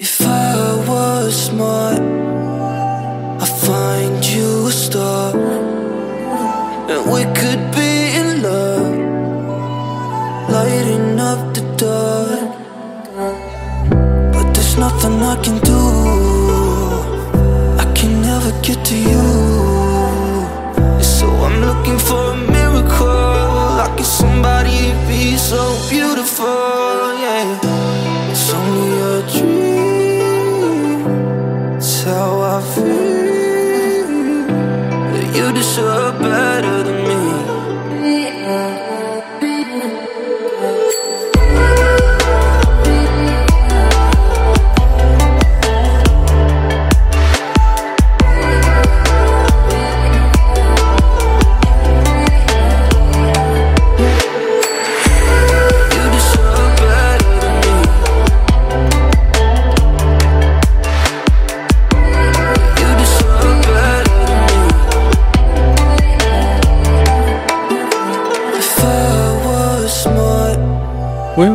If I was smart,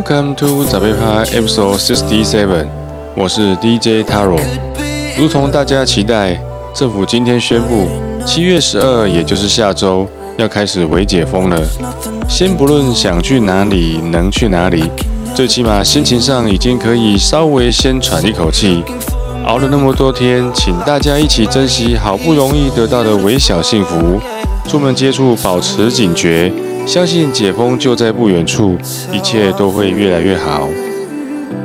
Welcome to 早杯趴 Episode Sixty Seven，我是 DJ Taro。如同大家期待，政府今天宣布，七月十二，也就是下周要开始微解封了。先不论想去哪里，能去哪里，最起码心情上已经可以稍微先喘一口气。熬了那么多天，请大家一起珍惜好不容易得到的微小幸福。出门接触保持警觉，相信解封就在不远处，一切都会越来越好。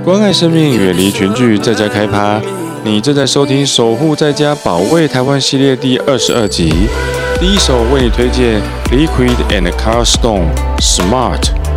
关爱生命，远离群聚，在家开趴。你正在收听《守护在家保卫台湾》系列第二十二集。第一首为你推荐 Liquid and Carl Stone Smart。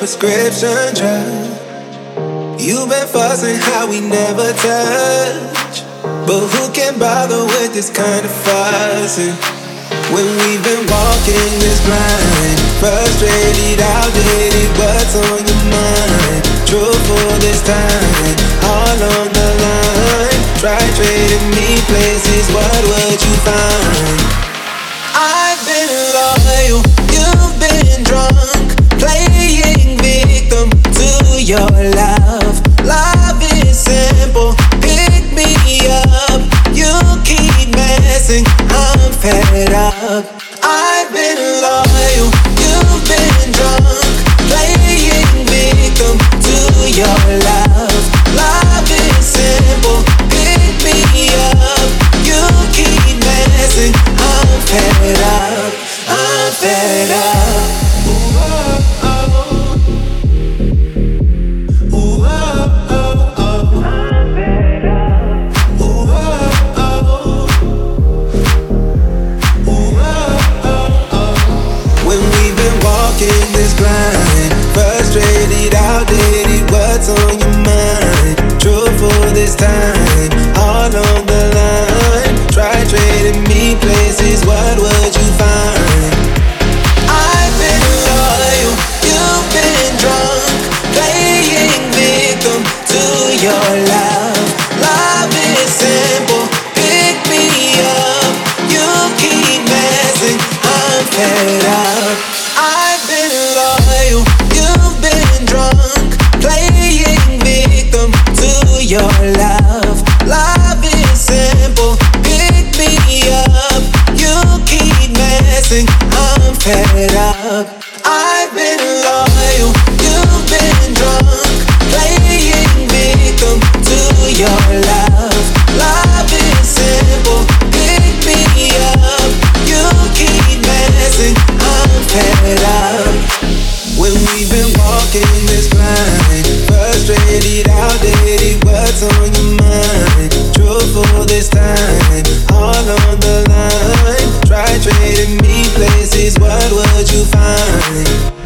Prescription drug. You've been fussing how we never touch. But who can bother with this kind of fussing? When we've been walking this blind, frustrated, outdated, what's on your mind? Truthful this time, all on the line. Try trading me places, what would you find? I've been loyal, you've been drunk, playing victim to your love. Love is simple, pick me up. You keep messing, I'm fed up. time, all on the line. Try trading me places, what would you find?